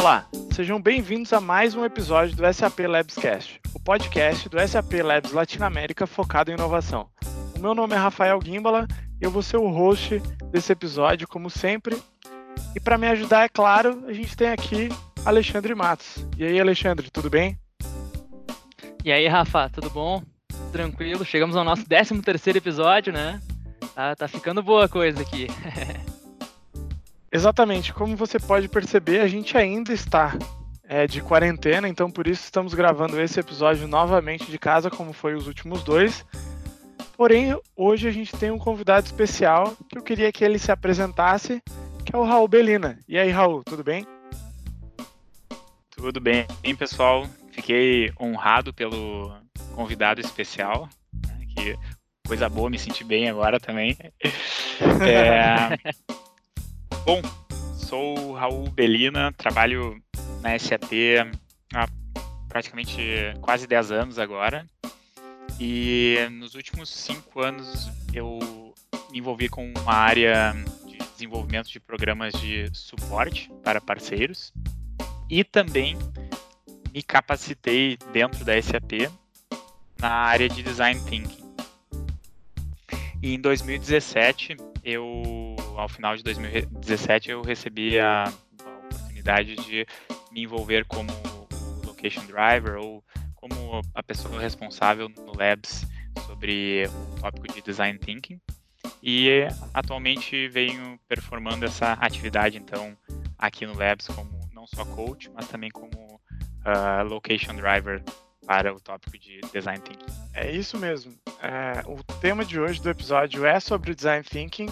Olá, sejam bem-vindos a mais um episódio do SAP Labscast, o podcast do SAP Labs Latinoamérica focado em inovação. O meu nome é Rafael Gimbala e eu vou ser o host desse episódio, como sempre. E para me ajudar, é claro, a gente tem aqui Alexandre Matos. E aí, Alexandre, tudo bem? E aí, Rafa, tudo bom? Tranquilo, chegamos ao nosso 13 terceiro episódio, né? Tá, tá ficando boa a coisa aqui. Exatamente, como você pode perceber, a gente ainda está é, de quarentena, então por isso estamos gravando esse episódio novamente de casa, como foi os últimos dois. Porém, hoje a gente tem um convidado especial que eu queria que ele se apresentasse, que é o Raul Belina. E aí, Raul, tudo bem? Tudo bem, pessoal. Fiquei honrado pelo convidado especial, né, que coisa boa, me senti bem agora também. É... Bom, sou Raul Belina, trabalho na SAP há praticamente quase 10 anos agora. E nos últimos cinco anos eu me envolvi com uma área de desenvolvimento de programas de suporte para parceiros e também me capacitei dentro da SAP na área de design thinking. E em 2017, eu, ao final de 2017, eu recebi a, a oportunidade de me envolver como location driver ou como a pessoa responsável no Labs sobre o tópico de design thinking. E atualmente venho performando essa atividade então aqui no Labs como não só coach, mas também como uh, location driver para o tópico de design thinking. É isso mesmo. É, o tema de hoje do episódio é sobre design thinking,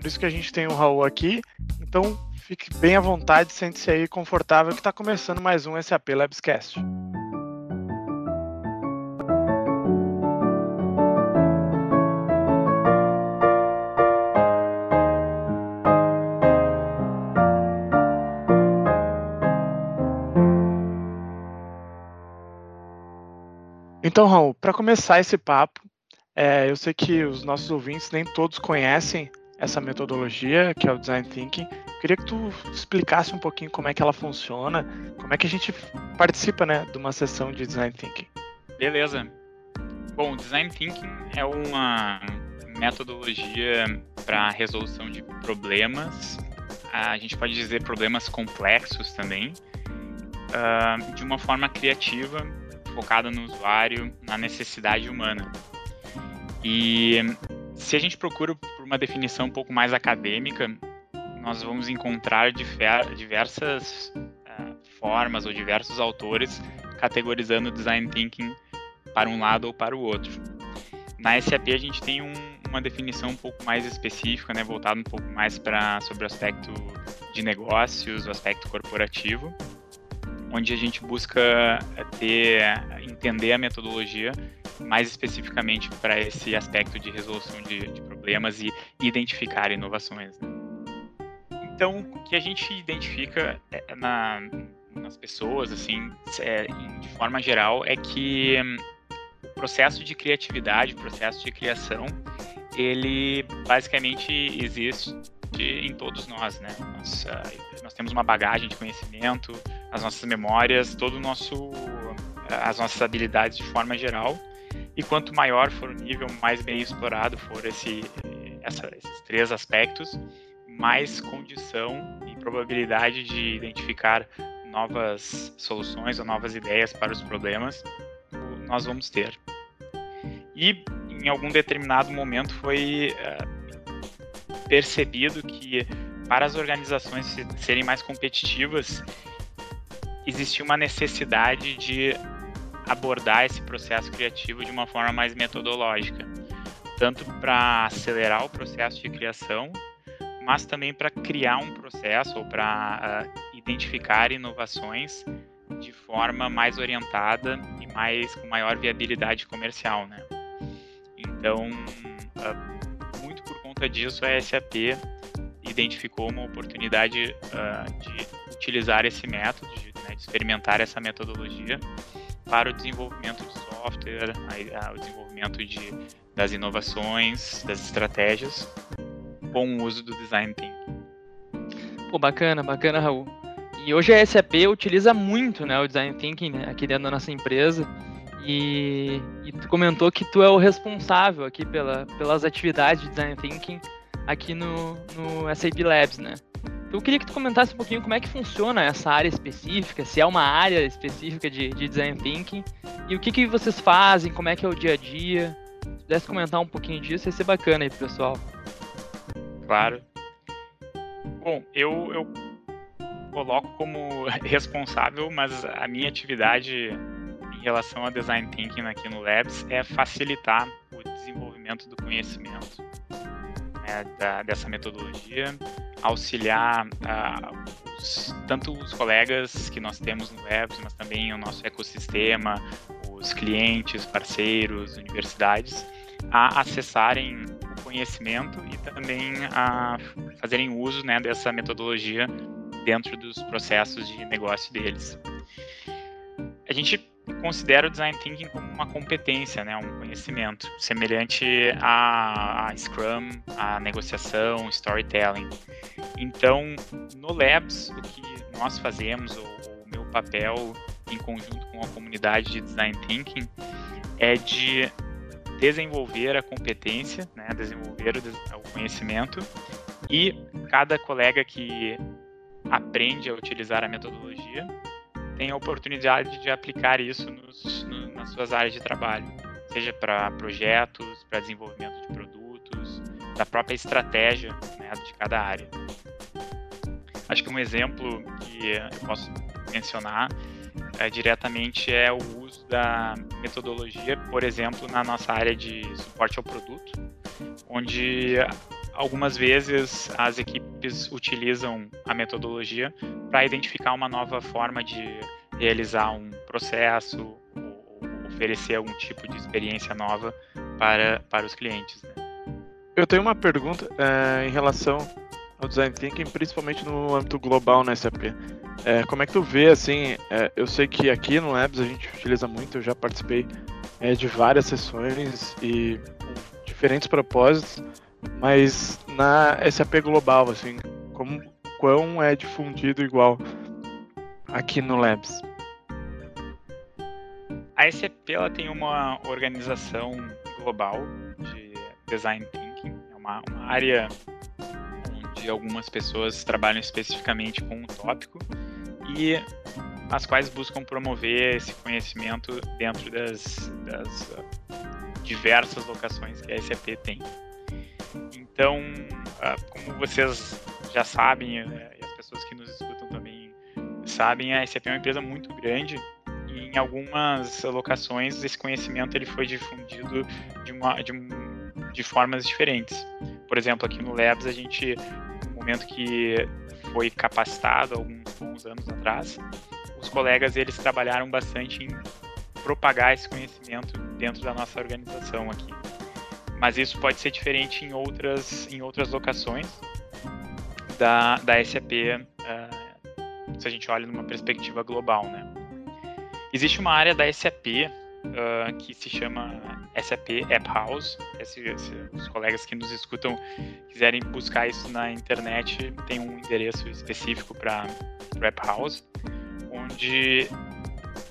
por isso que a gente tem o Raul aqui. Então fique bem à vontade, sente-se aí confortável que está começando mais um SAP Labscast. Então, Raul, para começar esse papo, é, eu sei que os nossos ouvintes nem todos conhecem essa metodologia, que é o Design Thinking. Queria que tu explicasse um pouquinho como é que ela funciona, como é que a gente participa né, de uma sessão de Design Thinking. Beleza. Bom, Design Thinking é uma metodologia para resolução de problemas, a gente pode dizer problemas complexos também, uh, de uma forma criativa focada no usuário, na necessidade humana. E se a gente procura por uma definição um pouco mais acadêmica, nós vamos encontrar diversas uh, formas ou diversos autores categorizando o design thinking para um lado ou para o outro. Na SAP a gente tem um, uma definição um pouco mais específica, né, voltada um pouco mais para sobre o aspecto de negócios, o aspecto corporativo onde a gente busca ter, entender a metodologia mais especificamente para esse aspecto de resolução de, de problemas e identificar inovações. Né? Então, o que a gente identifica é, na, nas pessoas, assim, é, de forma geral, é que hum, o processo de criatividade, o processo de criação, ele basicamente existe em todos nós, né? Nós, nós temos uma bagagem de conhecimento, as nossas memórias, todo o nosso, as nossas habilidades de forma geral. E quanto maior for o nível, mais bem explorado for esse, essa, esses três aspectos, mais condição e probabilidade de identificar novas soluções ou novas ideias para os problemas nós vamos ter. E em algum determinado momento foi uh, percebido que para as organizações serem mais competitivas existia uma necessidade de abordar esse processo criativo de uma forma mais metodológica, tanto para acelerar o processo de criação, mas também para criar um processo ou para uh, identificar inovações de forma mais orientada e mais com maior viabilidade comercial, né? Então, uh, muito por conta disso, a SAP identificou uma oportunidade uh, de utilizar esse método, de né, de experimentar essa metodologia para o desenvolvimento de software, a, a, o desenvolvimento de, das inovações, das estratégias, com o uso do design thinking. Pô, bacana, bacana, Raul. e hoje a SAP utiliza muito né, o Design Thinking né, aqui dentro da nossa empresa. E, e, tu comentou que tu é o responsável aqui pela, pelas atividades de Design Thinking aqui no, no SAP Labs, né? Eu queria que tu comentasse um pouquinho como é que funciona essa área específica, se é uma área específica de, de Design Thinking, e o que, que vocês fazem, como é que é o dia a dia. Se pudesse comentar um pouquinho disso, ia ser bacana aí pessoal. Claro. Bom, eu, eu coloco como responsável, mas a minha atividade em relação a design thinking aqui no Labs é facilitar o desenvolvimento do conhecimento né, da, dessa metodologia, auxiliar uh, os, tanto os colegas que nós temos no Labs, mas também o nosso ecossistema, os clientes, parceiros, universidades, a acessarem o conhecimento e também a fazerem uso né, dessa metodologia dentro dos processos de negócio deles. A gente considera o design thinking como uma competência, né, um conhecimento semelhante a, a Scrum, a negociação, storytelling. Então, no Labs, o que nós fazemos, o meu papel em conjunto com a comunidade de design thinking, é de desenvolver a competência, né, desenvolver o, o conhecimento e cada colega que aprende a utilizar a metodologia tem a oportunidade de aplicar isso nos, no, nas suas áreas de trabalho, seja para projetos, para desenvolvimento de produtos, da própria estratégia né, de cada área. Acho que um exemplo que eu posso mencionar é, diretamente é o uso da metodologia, por exemplo, na nossa área de suporte ao produto, onde algumas vezes as equipes utilizam a metodologia para identificar uma nova forma de realizar um processo oferecer algum tipo de experiência nova para, para os clientes. Né? Eu tenho uma pergunta é, em relação ao design thinking, principalmente no âmbito global na SAP. É, como é que tu vê, assim, é, eu sei que aqui no Labs a gente utiliza muito, eu já participei de várias sessões e com diferentes propósitos, mas na SAP global, assim, como quão é difundido igual aqui no Labs? A SAP ela tem uma organização global de design thinking, é uma, uma área onde algumas pessoas trabalham especificamente com um tópico e as quais buscam promover esse conhecimento dentro das, das uh, diversas locações que a SAP tem. Então, uh, como vocês já sabem, uh, e as pessoas que nos escutam também sabem, a SAP é uma empresa muito grande em algumas locações esse conhecimento ele foi difundido de, uma, de, de formas diferentes. Por exemplo, aqui no Labs a gente, no momento que foi capacitado alguns bons anos atrás, os colegas eles trabalharam bastante em propagar esse conhecimento dentro da nossa organização aqui. Mas isso pode ser diferente em outras, em outras locações da, da SAP, uh, ah, se a gente olha numa perspectiva global, né? Existe uma área da SAP uh, que se chama SAP App House. Se, se, os colegas que nos escutam quiserem buscar isso na internet, tem um endereço específico para App House, onde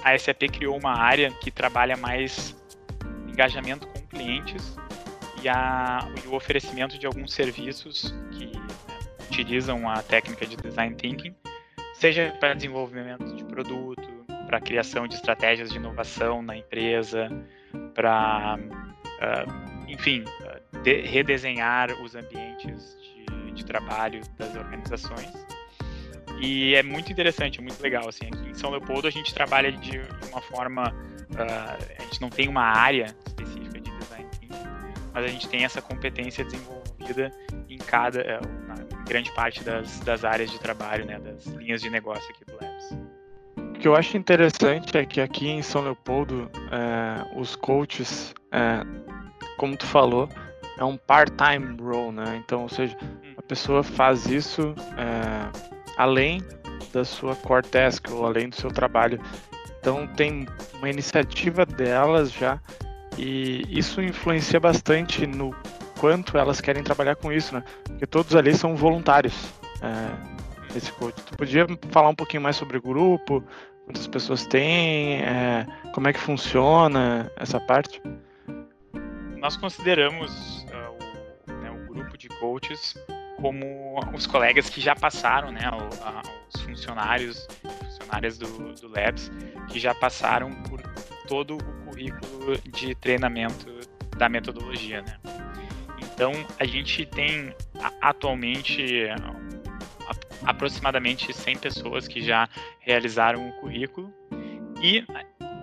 a SAP criou uma área que trabalha mais engajamento com clientes e, a, e o oferecimento de alguns serviços que utilizam a técnica de design thinking, seja para desenvolvimento de produto, para criação de estratégias de inovação na empresa, para, uh, enfim, de, redesenhar os ambientes de, de, trabalho das organizações. E é muito interessante, é muito legal. Assim, aqui em São Leopoldo a gente trabalha de, de uma forma, uh, a gente não tem uma área mas a gente tem essa competência desenvolvida em cada, na grande parte das, das áreas de trabalho, né, das linhas de negócio aqui do Labs. O que eu acho interessante é que aqui em São Leopoldo, é, os coaches, é, como tu falou, é um part-time role, né? Então, ou seja, a pessoa faz isso é, além da sua core task ou além do seu trabalho. Então, tem uma iniciativa delas já e isso influencia bastante no quanto elas querem trabalhar com isso, né? Porque todos ali são voluntários. É, esse coach. Tu podia falar um pouquinho mais sobre o grupo, quantas pessoas tem, é, como é que funciona essa parte? Nós consideramos uh, o, né, o, grupo de coaches como os colegas que já passaram, né, os funcionários, funcionárias do, do Labs, que já passaram por todo o currículo de treinamento da metodologia, né. Então, a gente tem atualmente aproximadamente 100 pessoas que já realizaram o currículo e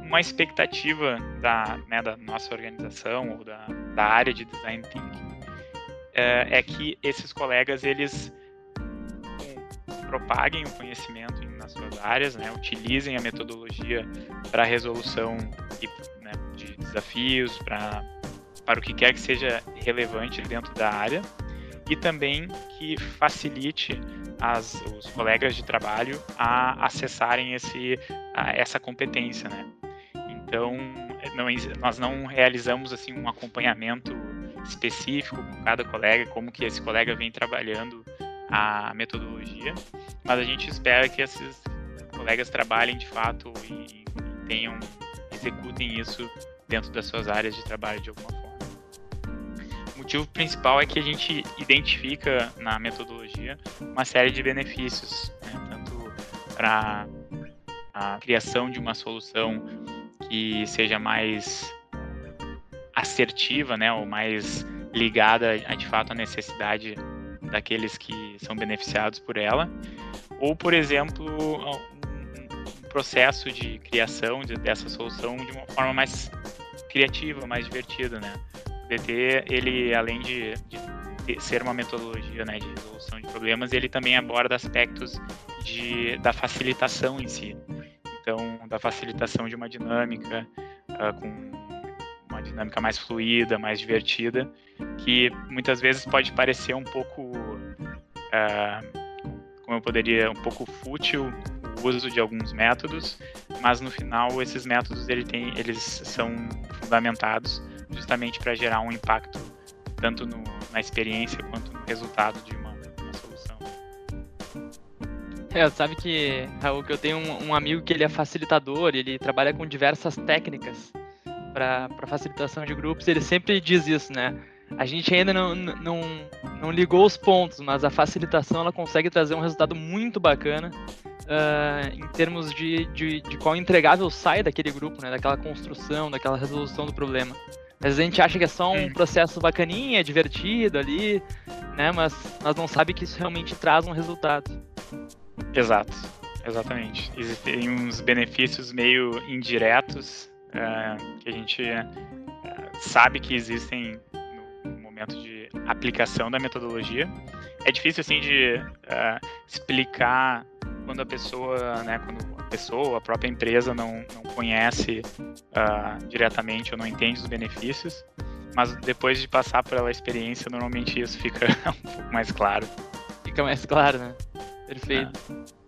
uma expectativa da, né, da nossa organização ou da, da área de design thinking é, é que esses colegas eles propaguem o conhecimento nas suas áreas, né, utilizem a metodologia para resolução né, de desafios, para para o que quer que seja relevante dentro da área e também que facilite as, os colegas de trabalho a acessarem esse, a, essa competência, né? Então, não, nós não realizamos assim um acompanhamento específico com cada colega, como que esse colega vem trabalhando a metodologia, mas a gente espera que esses colegas trabalhem de fato e, tenham, executem isso dentro das suas áreas de trabalho de alguma forma motivo principal é que a gente identifica na metodologia uma série de benefícios, né? tanto para a criação de uma solução que seja mais assertiva, né, ou mais ligada de fato à necessidade daqueles que são beneficiados por ela, ou por exemplo um processo de criação dessa solução de uma forma mais criativa, mais divertida, né? DT, ele além de, de ser uma metodologia né, de resolução de problemas, ele também aborda aspectos de, da facilitação em si. Então, da facilitação de uma dinâmica uh, com dinâmica mais fluida, mais divertida, que muitas vezes pode parecer um pouco, uh, como eu poderia, um pouco fútil o uso de alguns métodos, mas no final esses métodos ele tem, eles são fundamentados justamente para gerar um impacto tanto no, na experiência quanto no resultado de uma, uma solução. É, sabe que, Raul, que eu tenho um, um, amigo que ele é facilitador, ele trabalha com diversas técnicas para facilitação de grupos, ele sempre diz isso, né? A gente ainda não, não, não ligou os pontos, mas a facilitação ela consegue trazer um resultado muito bacana uh, em termos de, de, de qual entregável sai daquele grupo, né? Daquela construção, daquela resolução do problema. Às vezes a gente acha que é só um processo bacaninha, divertido ali, né? Mas nós não sabe que isso realmente traz um resultado. Exato, exatamente. Existem uns benefícios meio indiretos uh, que a gente uh, sabe que existem no momento de aplicação da metodologia. É difícil assim de uh, explicar quando a pessoa, né, quando a pessoa, a própria empresa não, não conhece diretamente ou não entende os benefícios, mas depois de passar pela experiência, normalmente isso fica um pouco mais claro. Fica mais claro, né? Perfeito. É.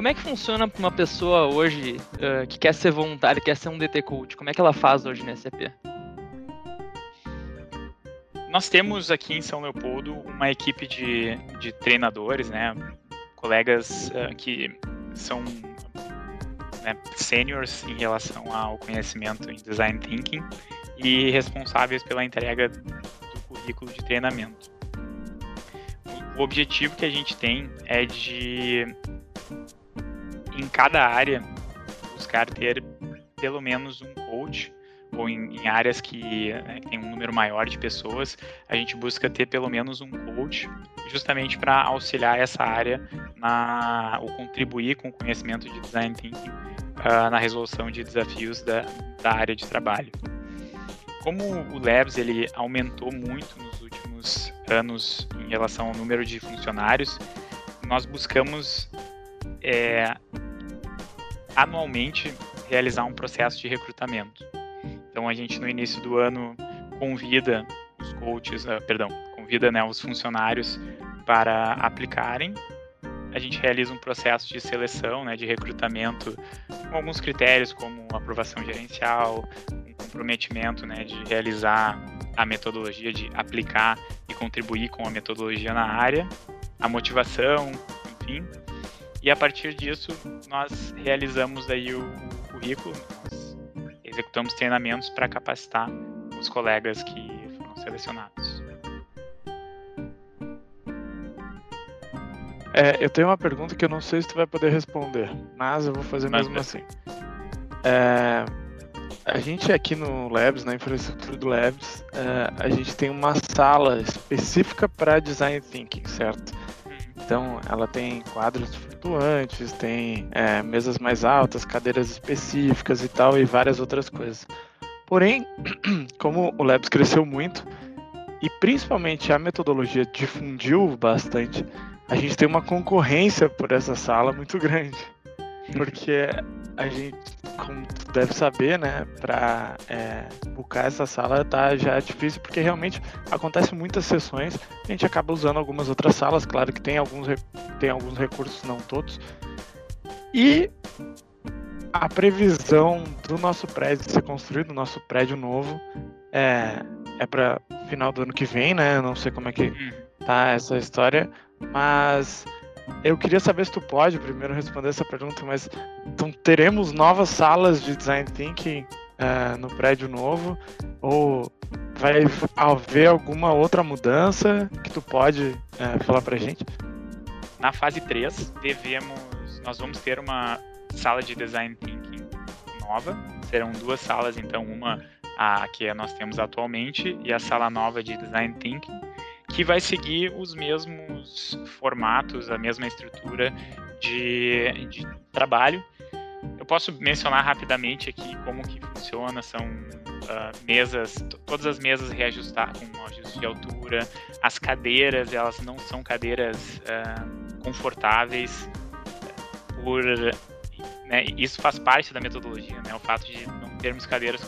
Como é que funciona para uma pessoa hoje uh, que quer ser voluntária, quer ser um DT Coach? Como é que ela faz hoje na SAP? Nós temos aqui em São Leopoldo uma equipe de, de treinadores, né? colegas uh, que são né, seniors em relação ao conhecimento em design thinking e responsáveis pela entrega do currículo de treinamento. O objetivo que a gente tem é de, em cada área, buscar ter pelo menos um coach ou em, em áreas que, né, tem um número maior de pessoas, a gente busca ter pelo menos um coach, justamente para auxiliar essa área na, ou contribuir com o conhecimento de design thinking uh, na resolução de desafios da, da área de trabalho. Como o Labs ele aumentou muito nos últimos anos em relação ao número de funcionários, nós buscamos é, anualmente realizar um processo de recrutamento. Então a gente no início do ano convida os coaches, uh, perdão, convida né, os funcionários para aplicarem. A gente realiza um processo de seleção, né, de recrutamento, com alguns critérios como aprovação gerencial, um comprometimento né, de realizar a metodologia, de aplicar e contribuir com a metodologia na área, a motivação, enfim. E a partir disso, nós realizamos aí o, o currículo, nós executamos treinamentos para capacitar os colegas que foram selecionados. É, eu tenho uma pergunta que eu não sei se tu vai poder responder, mas eu vou fazer mas mesmo assim. É, a gente aqui no Labs, na infraestrutura do Labs, é, a gente tem uma sala específica para design thinking, certo? Então, ela tem quadros flutuantes, tem é, mesas mais altas, cadeiras específicas e tal, e várias outras coisas. Porém, como o Labs cresceu muito, e principalmente a metodologia difundiu bastante, a gente tem uma concorrência por essa sala muito grande. Porque a gente, como tu deve saber, né, para é, buscar essa sala tá já difícil, porque realmente acontece muitas sessões, a gente acaba usando algumas outras salas, claro que tem alguns, tem alguns recursos, não todos. E a previsão do nosso prédio ser construído, nosso prédio novo, é, é para final do ano que vem, né? Não sei como é que uhum. tá essa história, mas eu queria saber se tu pode primeiro responder essa pergunta, mas então teremos novas salas de design thinking uh, no prédio novo ou vai haver alguma outra mudança que tu pode uh, falar pra gente? Na fase 3, devemos nós vamos ter uma sala de design thinking nova. Serão duas salas, então uma a que nós temos atualmente e a sala nova de design thinking que vai seguir os mesmos formatos, a mesma estrutura de, de trabalho. Eu posso mencionar rapidamente aqui como que funciona, são uh, mesas, todas as mesas reajustadas com ajuste de altura, as cadeiras, elas não são cadeiras uh, confortáveis, por, né, isso faz parte da metodologia, né, o fato de não termos cadeiras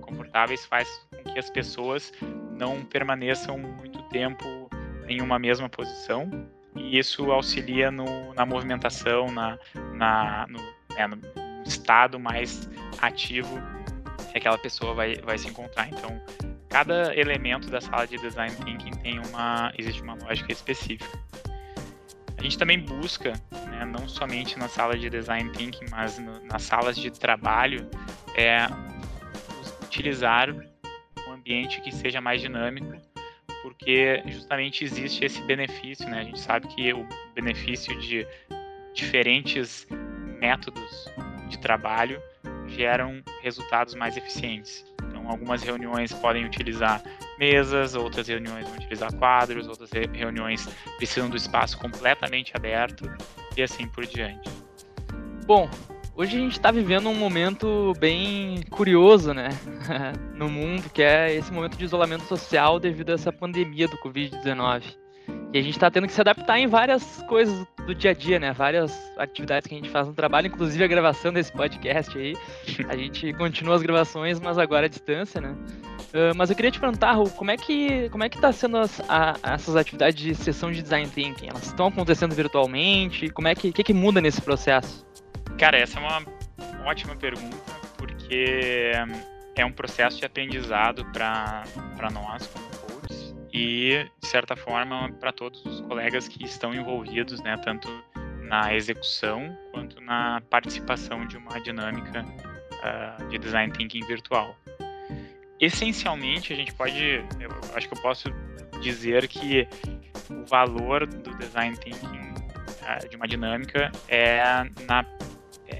confortáveis faz com que as pessoas não permaneçam muito tempo em uma mesma posição e isso auxilia no, na movimentação, na, na no, é, no, estado mais ativo que aquela pessoa vai, vai se encontrar. Então, cada elemento da sala de design thinking tem uma existe uma lógica específica. A gente também busca, né, não somente na sala de design thinking, mas no, nas salas de trabalho, é utilizar um ambiente que seja mais dinâmico porque justamente existe esse benefício, né? A gente sabe que o benefício de diferentes métodos de trabalho geram resultados mais eficientes. Então, algumas reuniões podem utilizar mesas, outras reuniões vão utilizar quadros, outras reuniões precisam do espaço completamente aberto e assim por diante. Bom, Hoje a gente está vivendo um momento bem curioso, né, no mundo, que é esse momento de isolamento social devido a essa pandemia do Covid-19. E a gente está tendo que se adaptar em várias coisas do dia a dia, né? Várias atividades que a gente faz no trabalho, inclusive a gravação desse podcast aí. A gente continua as gravações, mas agora à distância, né? Uh, mas eu queria te perguntar, Ru, como é que como é que está sendo as, a, essas atividades de sessão de design thinking? Elas estão acontecendo virtualmente? Como é que que, que muda nesse processo? Cara, essa é uma ótima pergunta, porque é um processo de aprendizado para nós como coaches e, de certa forma, para todos os colegas que estão envolvidos, né, tanto na execução quanto na participação de uma dinâmica uh, de design thinking virtual. Essencialmente, a gente pode, eu acho que eu posso dizer que o valor do design thinking uh, de uma dinâmica é na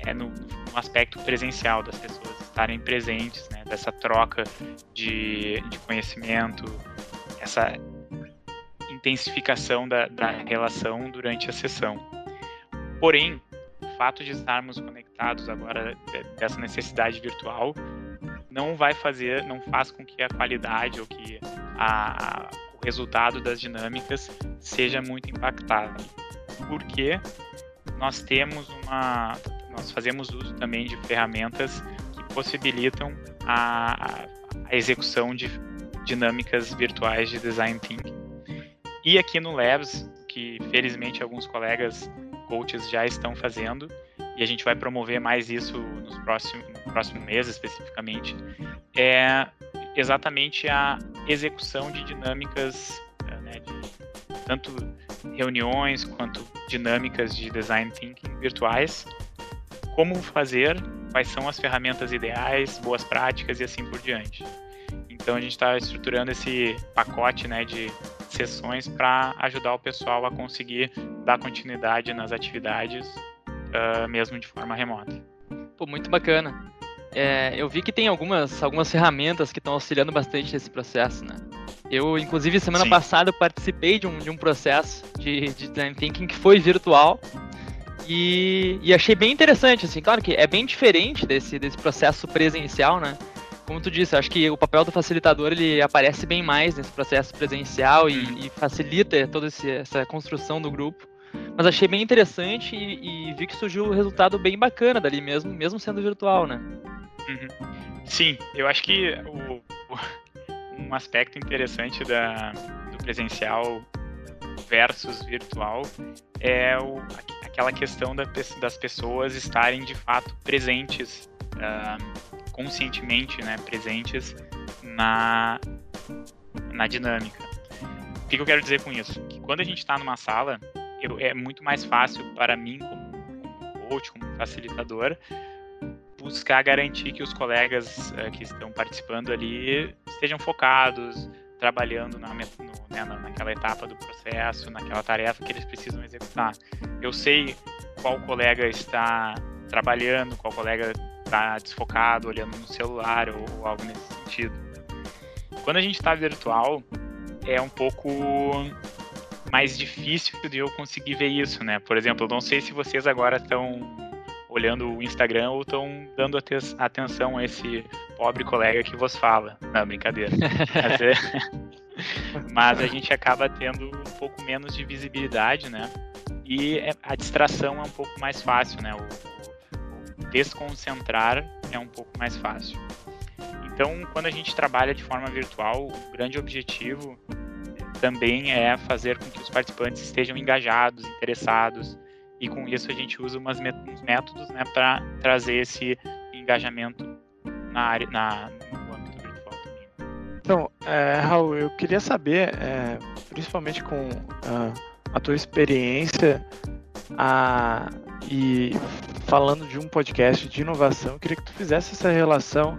é no, no, aspecto presencial das pessoas estarem presentes, né, dessa troca de, de conhecimento, essa intensificação da, da relação durante a sessão. Porém, o fato de estarmos conectados agora dessa necessidade virtual não vai fazer, não faz com que a qualidade ou que a, o resultado das dinâmicas seja muito impactado. Porque nós temos uma nós fazemos uso também de ferramentas que possibilitam a, a execução de dinâmicas virtuais de design thinking. E aqui no Labs, que felizmente alguns colegas coaches já estão fazendo, e a gente vai promover mais isso nos próximos, no próximo mês especificamente, é exatamente a execução de dinâmicas, né, de, tanto reuniões quanto dinâmicas de design thinking virtuais, como fazer, quais são as ferramentas ideais, boas práticas e assim por diante. Então a gente está estruturando esse pacote né, de sessões para ajudar o pessoal a conseguir dar continuidade nas atividades, uh, mesmo de forma remota. Pô, muito bacana. É, eu vi que tem algumas, algumas ferramentas que estão auxiliando bastante nesse processo, né? Eu, inclusive, semana Sim. passada participei de um, de um processo de, de design thinking que foi virtual e, e, achei bem interessante, assim, claro que é bem diferente desse, desse processo presencial, né? Como tu disse, acho que o papel do facilitador ele aparece bem mais nesse processo presencial e, uhum. e facilita toda esse, essa construção do grupo. Mas achei bem interessante e, e, vi que surgiu um resultado bem bacana dali mesmo, mesmo sendo virtual, né? Uhum. Sim, eu acho que o, o, um aspecto interessante da, do presencial versus virtual é o, aquela questão da, das pessoas estarem de fato presentes, uh, conscientemente né, presentes na, na dinâmica. O que, eu quero dizer com isso? Que quando a gente está numa sala, eu, é muito mais fácil para mim, como, coach, como facilitador, buscar garantir que os colegas uh, que estão participando ali estejam focados, trabalhando na, né, naquela etapa do processo, naquela tarefa que eles precisam executar. Eu sei qual colega está trabalhando, qual colega está desfocado, olhando no celular ou, algo nesse sentido. Quando a gente está virtual, é um pouco mais difícil de eu conseguir ver isso, né? Por exemplo, eu não sei se vocês agora estão olhando o Instagram ou estão dando atenção a esse pobre colega que vos fala. Não, brincadeira. Mas, é... Mas a gente acaba tendo um pouco menos de visibilidade, né? E é, a distração é um pouco mais fácil, né? O, o desconcentrar é um pouco mais fácil. Então, quando a gente trabalha de forma virtual, o grande objetivo também é fazer com que os participantes estejam engajados, interessados, e com isso a gente usa umas uns métodos né, para trazer esse engajamento na área, na, Então, é, Raul, eu queria saber, é, principalmente com uh, a tua experiência a, e falando de um podcast de inovação, eu queria que tu fizesse essa relação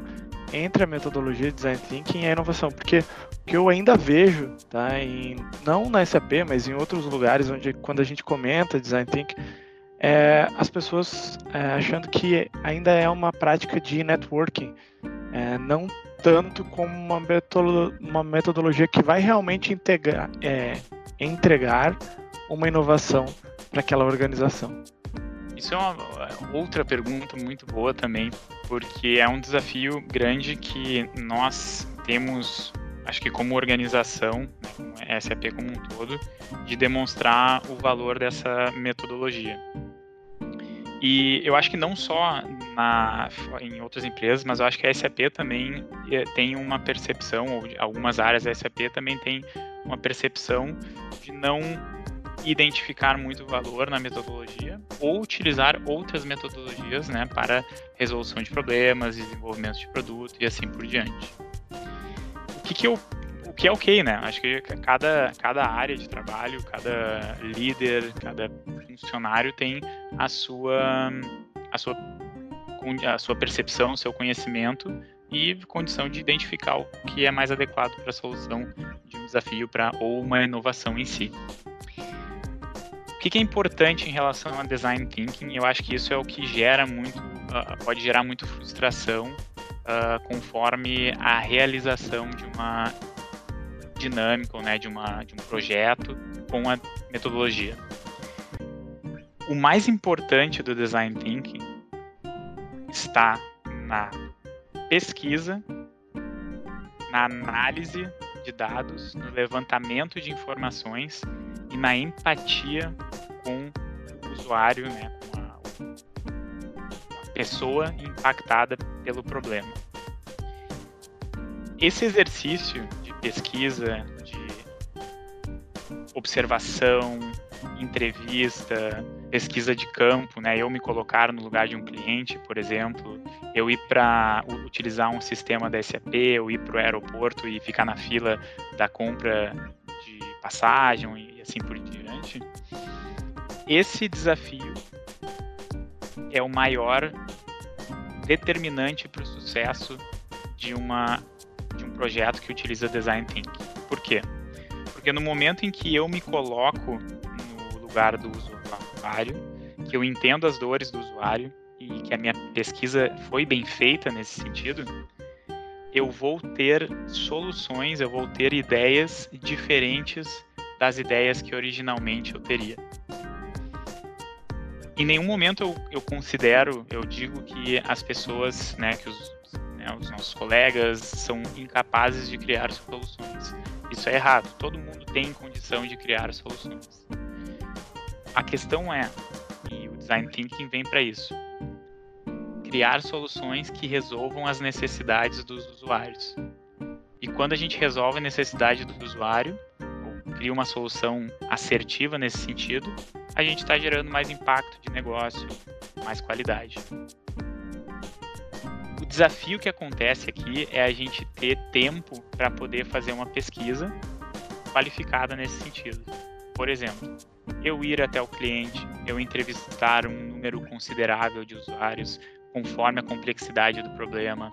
entre a metodologia de design thinking e a inovação, porque que eu ainda vejo, tá, em, não na SAP, mas em outros lugares onde quando a gente comenta design thinking, é, as pessoas é, achando que ainda é uma prática de networking, é, não tanto como uma, uma, metodologia que vai realmente integrar, é, entregar uma inovação para aquela organização. Isso é uma outra pergunta muito boa também, porque é um desafio grande que nós temos acho que como organização, né, SAP como um todo, de demonstrar o valor dessa metodologia. E eu acho que não só na, em outras empresas, mas eu acho que a SAP também eh, tem uma percepção, ou algumas áreas da SAP também tem uma percepção de não identificar muito valor na metodologia ou utilizar outras metodologias né, para resolução de problemas, desenvolvimento de produto e assim por diante que, que eu o que é ok, né? Acho que cada, cada área de trabalho, cada líder, cada funcionário tem a sua, a sua, a sua percepção, seu conhecimento e condição de identificar o que é mais adequado para a solução de um desafio para ou uma inovação em si. O que, é importante em relação a design thinking? Eu acho que isso é o que gera muito, uh, pode gerar muito frustração uh, conforme a realização de uma dinâmica, né, de, uma, de um projeto com a metodologia. O mais importante do design thinking está na pesquisa, na análise de dados, no levantamento de informações e na empatia com o usuário, né, com a pessoa impactada pelo problema. Esse exercício de pesquisa, de observação, entrevista, pesquisa de campo, né? Eu me colocar no lugar de um cliente, por exemplo, eu ir para utilizar um sistema da SAP, eu ir para o aeroporto e ficar na fila da compra de passagem e assim por diante. esse desafio é o maior determinante para o sucesso de, uma, de um projeto que utiliza design thinking. Por quê? Porque no momento em que eu me coloco no lugar do usuário, que eu entendo as dores do usuário e que a minha pesquisa foi bem feita nesse sentido, eu vou ter soluções, eu vou ter ideias diferentes das ideias que originalmente eu teria. Em nenhum momento eu, eu considero, eu digo que as pessoas, né, que os, né, os nossos colegas são incapazes de criar soluções. Isso é errado. Todo mundo tem condição de criar soluções. A questão é, e o design thinking vem para isso, criar soluções que resolvam as necessidades dos usuários. E quando a gente resolve a necessidade do usuário, ou cria uma solução assertiva nesse sentido, a gente está gerando mais impacto de negócio, mais qualidade. O desafio que acontece aqui é a gente ter tempo para poder fazer uma pesquisa qualificada nesse sentido. Por exemplo, eu ir até o cliente, eu entrevistar um número considerável de usuários, conforme a complexidade do problema,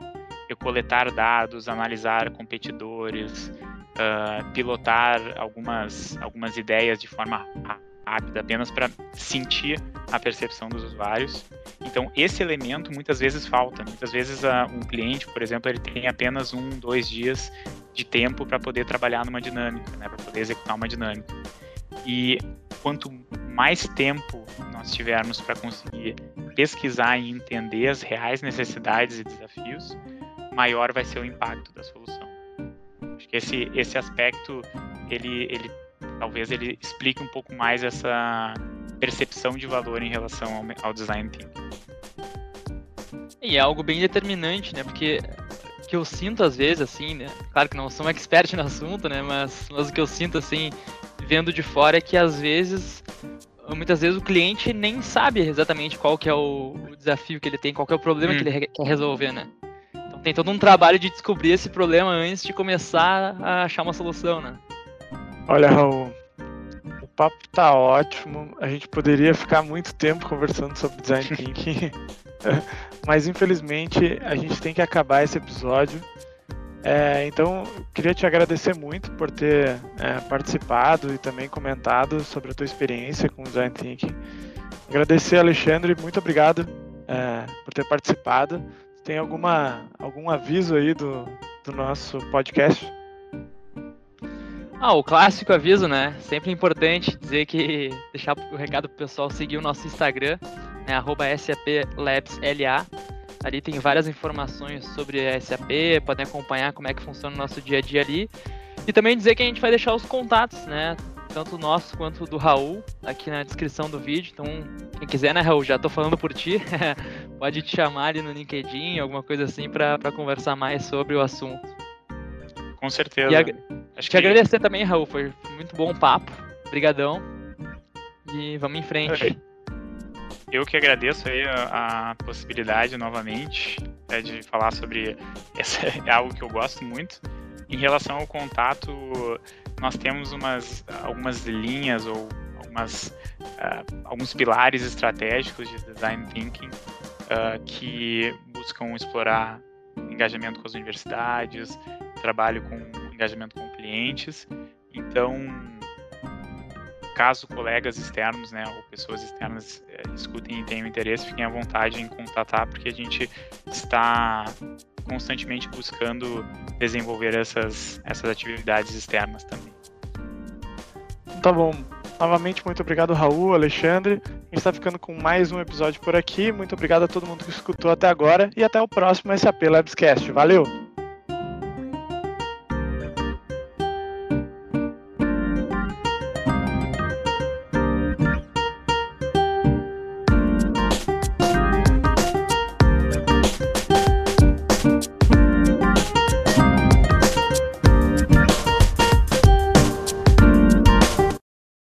eu coletar dados, analisar competidores, uh, pilotar algumas, algumas ideias de forma rápida, apenas para sentir a percepção dos usuários. Então, esse elemento muitas vezes falta. Muitas vezes, uh, um cliente, por exemplo, ele tem apenas um, dois dias de tempo para poder trabalhar numa dinâmica, né, para poder executar uma dinâmica. E quanto mais tempo nós tivermos para conseguir pesquisar e entender as reais necessidades e desafios, maior vai ser o impacto da solução. Acho que esse, esse aspecto, ele, ele talvez ele explique um pouco mais essa percepção de valor em relação ao, ao design thinking. E é algo bem determinante, né? Porque que eu sinto às vezes, assim, né? Claro que não sou um expert no assunto, né? Mas, mas o que eu sinto, assim, vendo de fora é que às vezes muitas vezes o cliente nem sabe exatamente qual que é o, o desafio que ele tem, qual que é o problema hum. que ele quer resolver, né? Então tem todo um trabalho de descobrir esse problema antes de começar a achar uma solução, né? Olha, Raul, o papo tá ótimo. A gente poderia ficar muito tempo conversando sobre design thinking, mas infelizmente a gente tem que acabar esse episódio. É, então, queria te agradecer muito por ter é, participado e também comentado sobre a tua experiência com o Design Thinking. Agradecer, Alexandre, muito obrigado é, por ter participado. Tem alguma, algum aviso aí do, do nosso podcast? Ah, o clássico aviso, né? Sempre importante dizer que deixar o recado pro pessoal seguir o nosso Instagram, né? SAPLabsLA Ali tem várias informações sobre a SAP, podem acompanhar como é que funciona o nosso dia a dia ali. E também dizer que a gente vai deixar os contatos, né? Tanto nosso quanto do Raul aqui na descrição do vídeo. Então, quem quiser, né, Raul? Já tô falando por ti. Pode te chamar ali no LinkedIn, alguma coisa assim, para conversar mais sobre o assunto. Com certeza. E ag Acho te que... agradecer também, Raul. Foi muito bom o papo. Obrigadão. E vamos em frente. Eu que agradeço aí a, a possibilidade novamente é, de falar sobre essa é algo que eu gosto muito. Em relação ao contato, nós temos umas algumas linhas ou algumas uh, alguns pilares estratégicos de design thinking uh, que buscam explorar engajamento com as universidades, trabalho com engajamento com clientes. Então, caso colegas externos, né, ou pessoas externas escutem e tenham interesse, fiquem à vontade em contatar, porque a gente está constantemente buscando desenvolver essas, essas atividades externas também. Tá bom. Novamente, muito obrigado, Raul, Alexandre. A gente está ficando com mais um episódio por aqui. Muito obrigado a todo mundo que escutou até agora e até o próximo SAP Labscast. Valeu!